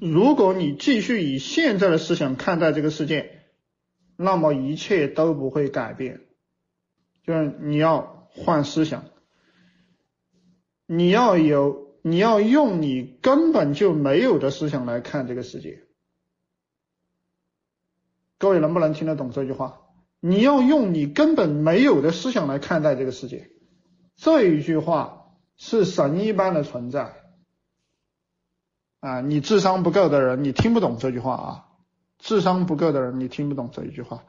如果你继续以现在的思想看待这个世界，那么一切都不会改变。就是你要换思想，你要有，你要用你根本就没有的思想来看这个世界。各位能不能听得懂这句话？你要用你根本没有的思想来看待这个世界。这一句话是神一般的存在。啊，你智商不够的人，你听不懂这句话啊！智商不够的人，你听不懂这一句话。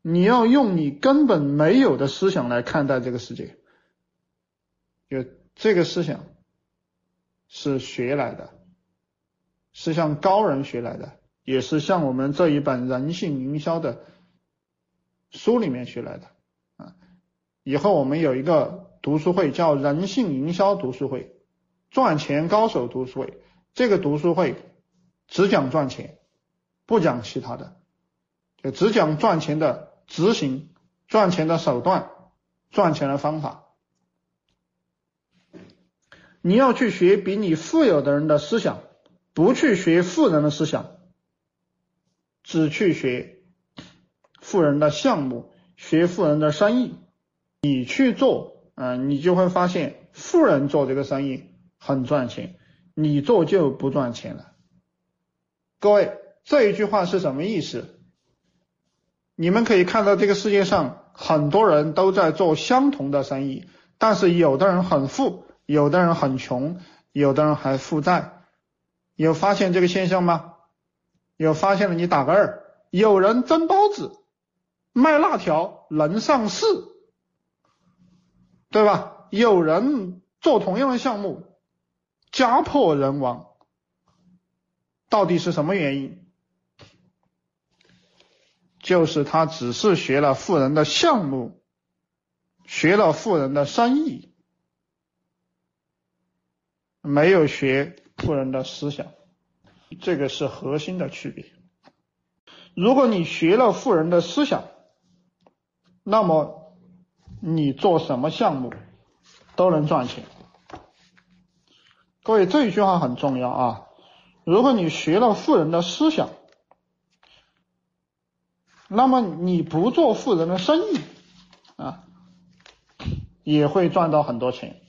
你要用你根本没有的思想来看待这个世界，就这个思想是学来的，是向高人学来的，也是向我们这一本人性营销的书里面学来的啊。以后我们有一个读书会，叫人性营销读书会，赚钱高手读书会。这个读书会只讲赚钱，不讲其他的，就只讲赚钱的执行、赚钱的手段、赚钱的方法。你要去学比你富有的人的思想，不去学富人的思想，只去学富人的项目、学富人的生意，你去做，嗯，你就会发现富人做这个生意很赚钱。你做就不赚钱了。各位，这一句话是什么意思？你们可以看到这个世界上很多人都在做相同的生意，但是有的人很富，有的人很穷，有的人还负债。有发现这个现象吗？有发现了，你打个二。有人蒸包子、卖辣条能上市，对吧？有人做同样的项目。家破人亡，到底是什么原因？就是他只是学了富人的项目，学了富人的生意，没有学富人的思想，这个是核心的区别。如果你学了富人的思想，那么你做什么项目都能赚钱。所以，这一句话很重要啊！如果你学了富人的思想，那么你不做富人的生意啊，也会赚到很多钱。